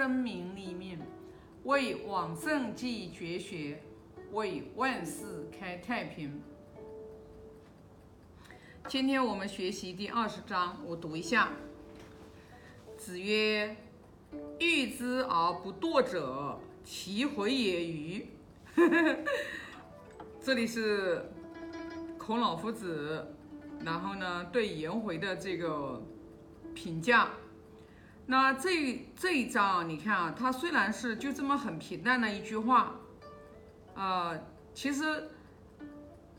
生民立命，为往圣继绝学，为万世开太平。今天我们学习第二十章，我读一下。子曰：“欲之而不惰者，其回也与？” 这里是孔老夫子，然后呢对颜回的这个评价。那这这一章你看啊，它虽然是就这么很平淡的一句话，啊，其实。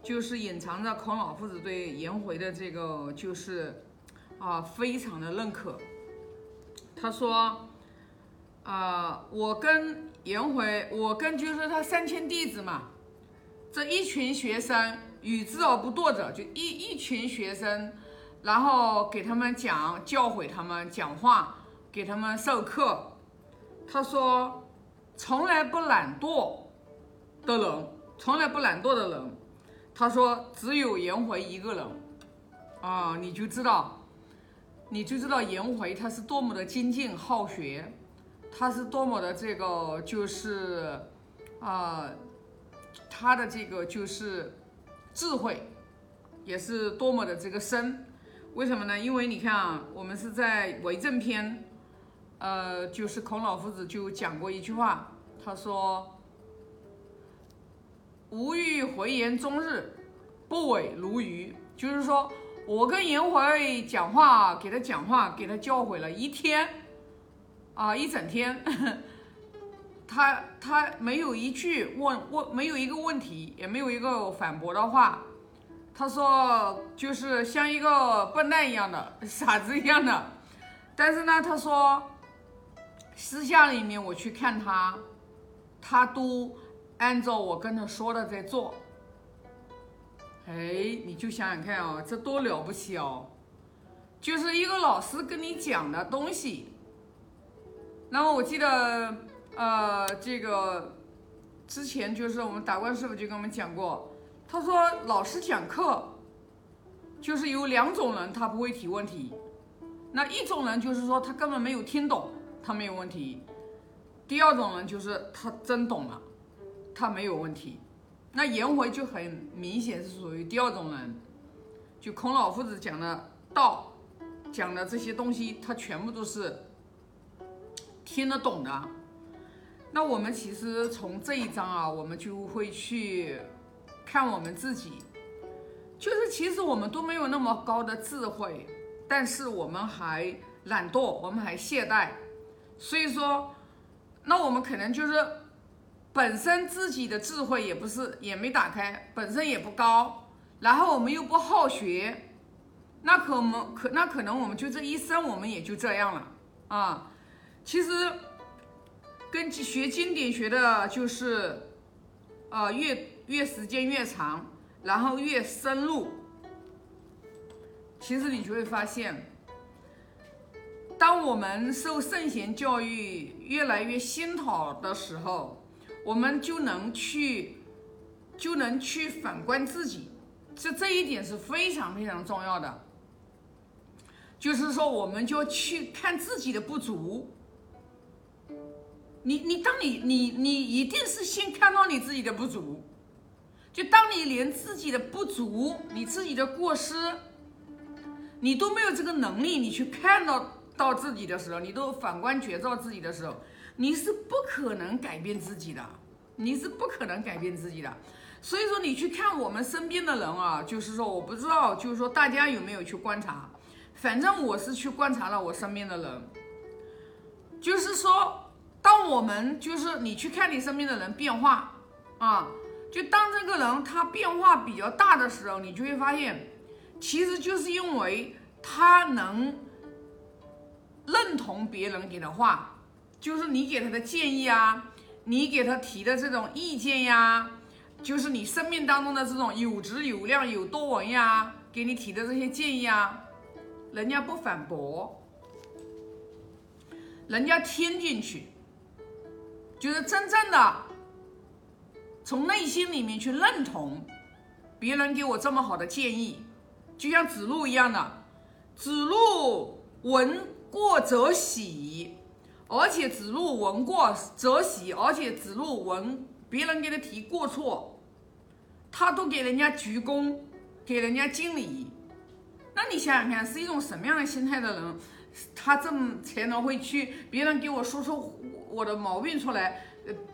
就是隐藏着孔老夫子对颜回的这个，就是啊，非常的认可。他说，啊，我跟颜回，我跟就是他三千弟子嘛，这一群学生，与之而不惰者，就一一群学生，然后给他们讲，教诲他们讲话，给他们授课。他说，从来不懒惰的人，从来不懒惰的人。他说：“只有颜回一个人，啊，你就知道，你就知道颜回他是多么的精进好学，他是多么的这个就是，啊，他的这个就是智慧，也是多么的这个深。为什么呢？因为你看啊，我们是在为政篇，呃，就是孔老夫子就讲过一句话，他说。”吾欲回言终日，不违如鱼。就是说我跟颜回讲话，给他讲话，给他教诲了一天，啊，一整天，他他没有一句问问，没有一个问题，也没有一个反驳的话。他说就是像一个笨蛋一样的，傻子一样的。但是呢，他说私下里面我去看他，他都。按照我跟他说的在做，哎，你就想想看哦，这多了不起哦！就是一个老师跟你讲的东西。然后我记得，呃，这个之前就是我们达观师傅就跟我们讲过，他说老师讲课就是有两种人，他不会提问题。那一种人就是说他根本没有听懂，他没有问题。第二种人就是他真懂了。他没有问题，那颜回就很明显是属于第二种人，就孔老夫子讲的道，讲的这些东西，他全部都是听得懂的。那我们其实从这一章啊，我们就会去看我们自己，就是其实我们都没有那么高的智慧，但是我们还懒惰，我们还懈怠，所以说，那我们可能就是。本身自己的智慧也不是，也没打开，本身也不高，然后我们又不好学，那可我们可那可能我们就这一生我们也就这样了啊。其实跟学经典学的就是，呃，越越时间越长，然后越深入。其实你就会发现，当我们受圣贤教育越来越熏陶的时候。我们就能去，就能去反观自己，这这一点是非常非常重要的。就是说，我们就去看自己的不足。你你，当你你你一定是先看到你自己的不足，就当你连自己的不足、你自己的过失，你都没有这个能力，你去看到到自己的时候，你都反观觉照自己的时候。你是不可能改变自己的，你是不可能改变自己的。所以说，你去看我们身边的人啊，就是说，我不知道，就是说大家有没有去观察？反正我是去观察了我身边的人，就是说，当我们就是你去看你身边的人变化啊，就当这个人他变化比较大的时候，你就会发现，其实就是因为他能认同别人给的话。就是你给他的建议啊，你给他提的这种意见呀，就是你生命当中的这种有质有量有多闻呀，给你提的这些建议啊，人家不反驳，人家听进去，就是真正的从内心里面去认同别人给我这么好的建议，就像子路一样的，子路闻过则喜。而且指路闻过则喜，而且指路闻别人给他提过错，他都给人家鞠躬，给人家敬礼。那你想想看，是一种什么样的心态的人，他这么才能会去别人给我说出我的毛病出来，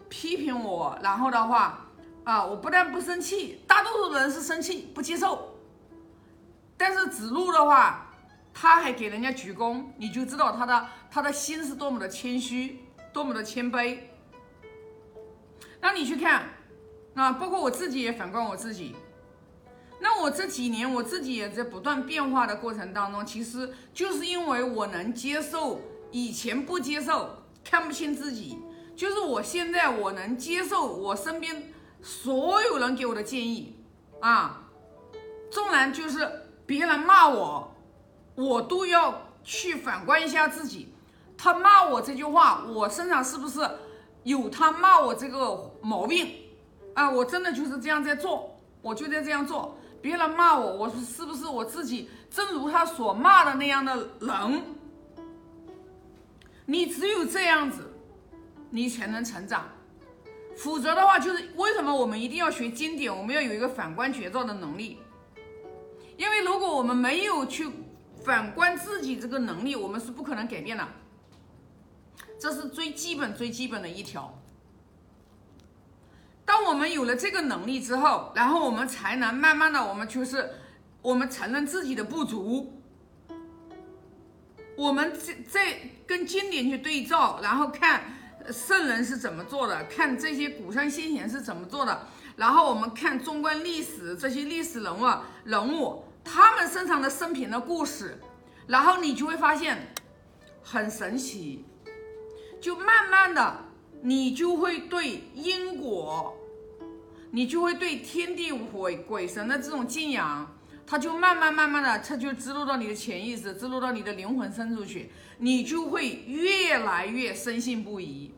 批评我，然后的话啊，我不但不生气，大多数人是生气不接受，但是子路的话。他还给人家鞠躬，你就知道他的他的心是多么的谦虚，多么的谦卑。那你去看，啊，包括我自己也反观我自己。那我这几年我自己也在不断变化的过程当中，其实就是因为我能接受以前不接受、看不清自己，就是我现在我能接受我身边所有人给我的建议啊，纵然就是别人骂我。我都要去反观一下自己，他骂我这句话，我身上是不是有他骂我这个毛病啊？我真的就是这样在做，我就在这样做。别人骂我，我是不是我自己正如他所骂的那样的人？你只有这样子，你才能成长。否则的话，就是为什么我们一定要学经典？我们要有一个反观觉照的能力，因为如果我们没有去。反观自己这个能力，我们是不可能改变的，这是最基本、最基本的一条。当我们有了这个能力之后，然后我们才能慢慢的，我们就是我们承认自己的不足，我们在在跟经典去对照，然后看圣人是怎么做的，看这些古圣先贤是怎么做的，然后我们看纵观历史这些历史人物人物。他们身上的生平的故事，然后你就会发现很神奇，就慢慢的你就会对因果，你就会对天地鬼鬼神的这种敬仰，它就慢慢慢慢的，它就植入到你的潜意识，植入到你的灵魂深处去，你就会越来越深信不疑。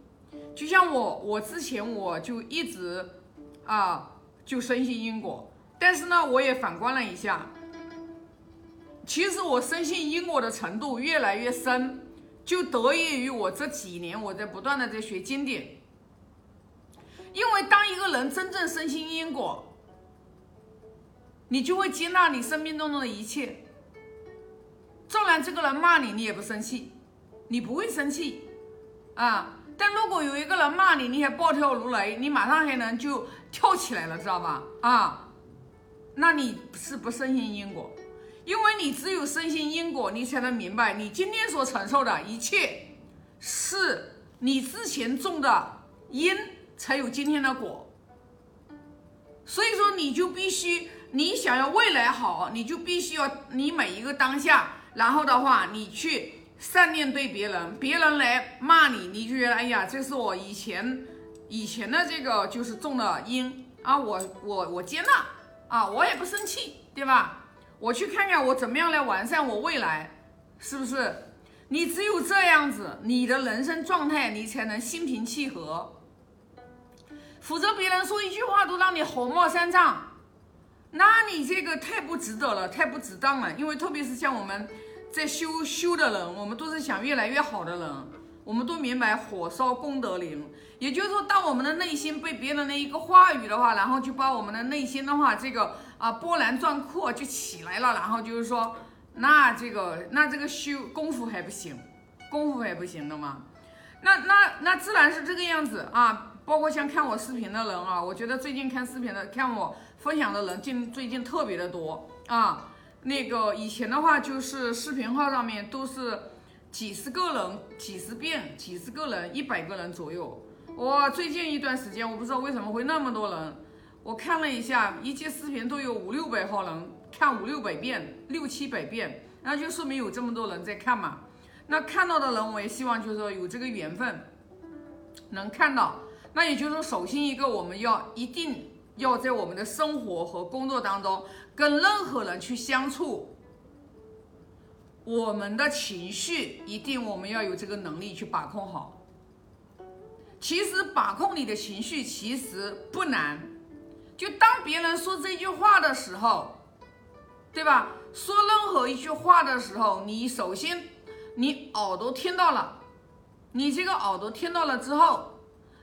就像我，我之前我就一直啊就深信因果，但是呢，我也反观了一下。其实我深信因果的程度越来越深，就得益于我这几年我在不断的在学经典。因为当一个人真正深信因果，你就会接纳你生命当中的一切。纵然这个人骂你，你也不生气，你不会生气啊。但如果有一个人骂你，你还暴跳如雷，你马上还能就跳起来了，知道吧？啊，那你是不深信因果。因为你只有深信因果，你才能明白你今天所承受的一切，是你之前种的因，才有今天的果。所以说，你就必须，你想要未来好，你就必须要你每一个当下，然后的话，你去善念对别人，别人来骂你，你就觉得哎呀，这是我以前以前的这个就是种的因啊，我我我接纳啊，我也不生气，对吧？我去看看我怎么样来完善我未来，是不是？你只有这样子，你的人生状态你才能心平气和。否则别人说一句话都让你火冒三丈，那你这个太不值得了，太不值当了。因为特别是像我们在修修的人，我们都是想越来越好的人。我们都明白火烧功德林，也就是说，当我们的内心被别人的一个话语的话，然后就把我们的内心的话，这个啊波澜壮阔就起来了，然后就是说，那这个那这个修功夫还不行，功夫还不行的吗？那那那自然是这个样子啊。包括像看我视频的人啊，我觉得最近看视频的、看我分享的人，近最近特别的多啊。那个以前的话，就是视频号上面都是。几十个人，几十遍，几十个人，一百个人左右。哇，最近一段时间，我不知道为什么会那么多人。我看了一下，一节视频都有五六百号人看五六百遍，六七百遍，那就说明有这么多人在看嘛。那看到的人，我也希望就是说有这个缘分能看到。那也就是说，首先一个，我们要一定要在我们的生活和工作当中，跟任何人去相处。我们的情绪一定，我们要有这个能力去把控好。其实把控你的情绪其实不难，就当别人说这句话的时候，对吧？说任何一句话的时候，你首先你耳朵听到了，你这个耳朵听到了之后，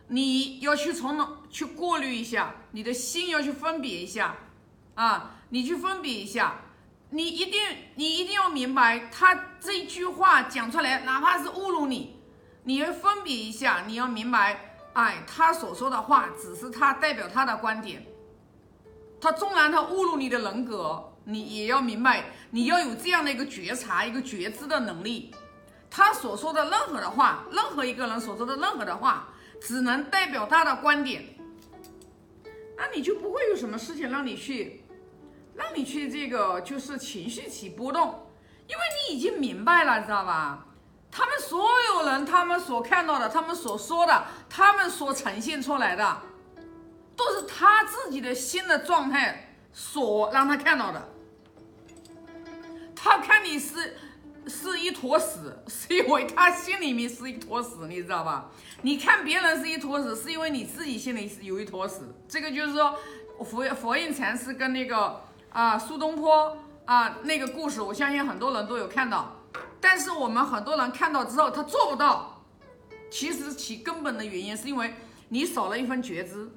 你要去从哪去过滤一下，你的心要去分别一下，啊，你去分别一下，你一定你一定要明白，他这句话讲出来，哪怕是侮辱你，你要分别一下，你要明白，哎，他所说的话只是他代表他的观点，他纵然他侮辱你的人格，你也要明白，你要有这样的一个觉察、一个觉知的能力。他所说的任何的话，任何一个人所说的任何的话，只能代表他的观点，那你就不会有什么事情让你去，让你去这个就是情绪起波动，因为你已经明白了，知道吧？他们所有人，他们所看到的，他们所说的，他们所呈现出来的，都是他自己的心的状态所让他看到的，他看你是。是一坨屎，是因为他心里面是一坨屎，你知道吧？你看别人是一坨屎，是因为你自己心里是有一坨屎。这个就是说，佛佛印禅师跟那个啊苏东坡啊那个故事，我相信很多人都有看到。但是我们很多人看到之后，他做不到。其实其根本的原因是因为你少了一份觉知。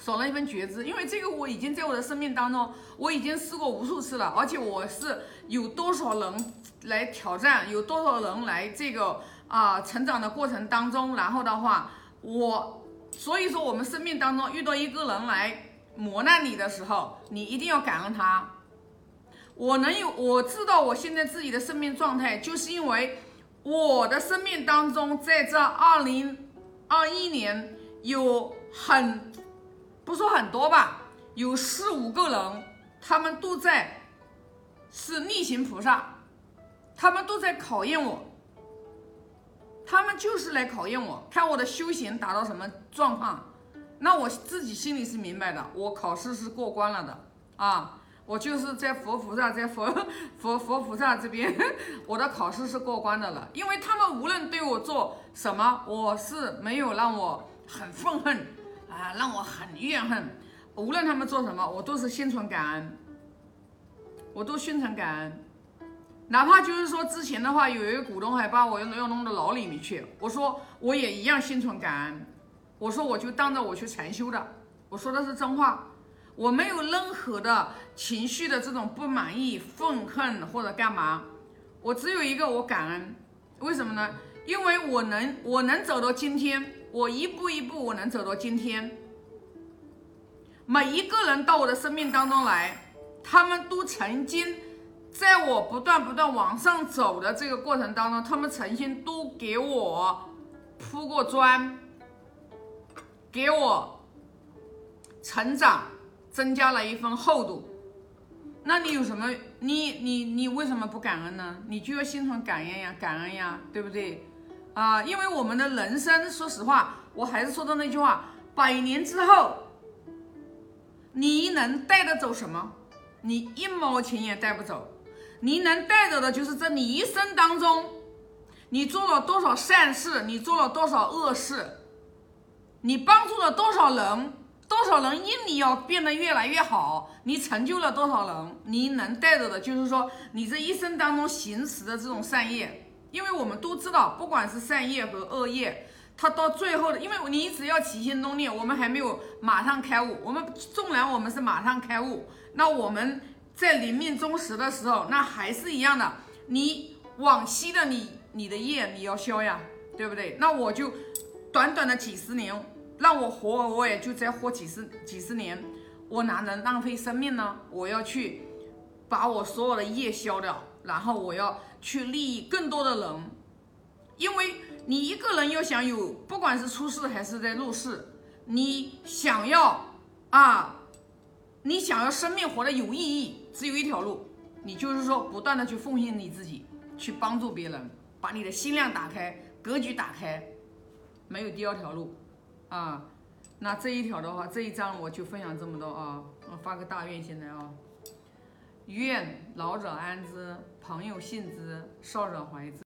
少了一份觉知，因为这个我已经在我的生命当中，我已经试过无数次了，而且我是有多少人来挑战，有多少人来这个啊成长的过程当中，然后的话，我所以说我们生命当中遇到一个人来磨难你的时候，你一定要感恩他。我能有我知道我现在自己的生命状态，就是因为我的生命当中在这二零二一年有很。不说很多吧，有四五个人，他们都在是逆行菩萨，他们都在考验我，他们就是来考验我，看我的修行达到什么状况。那我自己心里是明白的，我考试是过关了的啊，我就是在佛菩萨在佛 佛佛菩萨这边，我的考试是过关的了，因为他们无论对我做什么，我是没有让我很愤恨。啊，让我很怨恨。无论他们做什么，我都是心存感恩，我都心存感恩。哪怕就是说之前的话，有一个股东还把我要要弄到牢里面去，我说我也一样心存感恩。我说我就当着我去禅修的，我说的是真话，我没有任何的情绪的这种不满意、愤恨或者干嘛，我只有一个我感恩。为什么呢？因为我能我能走到今天。我一步一步，我能走到今天。每一个人到我的生命当中来，他们都曾经在我不断不断往上走的这个过程当中，他们曾经都给我铺过砖，给我成长增加了一份厚度。那你有什么？你你你为什么不感恩呢？你就要心存感恩呀，感恩呀，对不对？啊，因为我们的人生，说实话，我还是说的那句话：百年之后，你能带得走什么？你一毛钱也带不走。你能带走的就是这你一生当中，你做了多少善事，你做了多少恶事，你帮助了多少人，多少人因你要变得越来越好，你成就了多少人，你能带走的就是说，你这一生当中行持的这种善业。因为我们都知道，不管是善业和恶业，它到最后的，因为你只要起心动念，我们还没有马上开悟。我们纵然我们是马上开悟，那我们在临命终时的时候，那还是一样的。你往昔的你，你的业你要消呀，对不对？那我就短短的几十年，让我活，我也就再活几十几十年，我哪能浪费生命呢？我要去把我所有的业消掉，然后我要。去利益更多的人，因为你一个人要想有，不管是出世还是在入世，你想要啊，你想要生命活得有意义，只有一条路，你就是说不断的去奉献你自己，去帮助别人，把你的心量打开，格局打开，没有第二条路啊。那这一条的话，这一章我就分享这么多啊，我发个大愿现在啊。愿老者安之，朋友信之，少者怀之。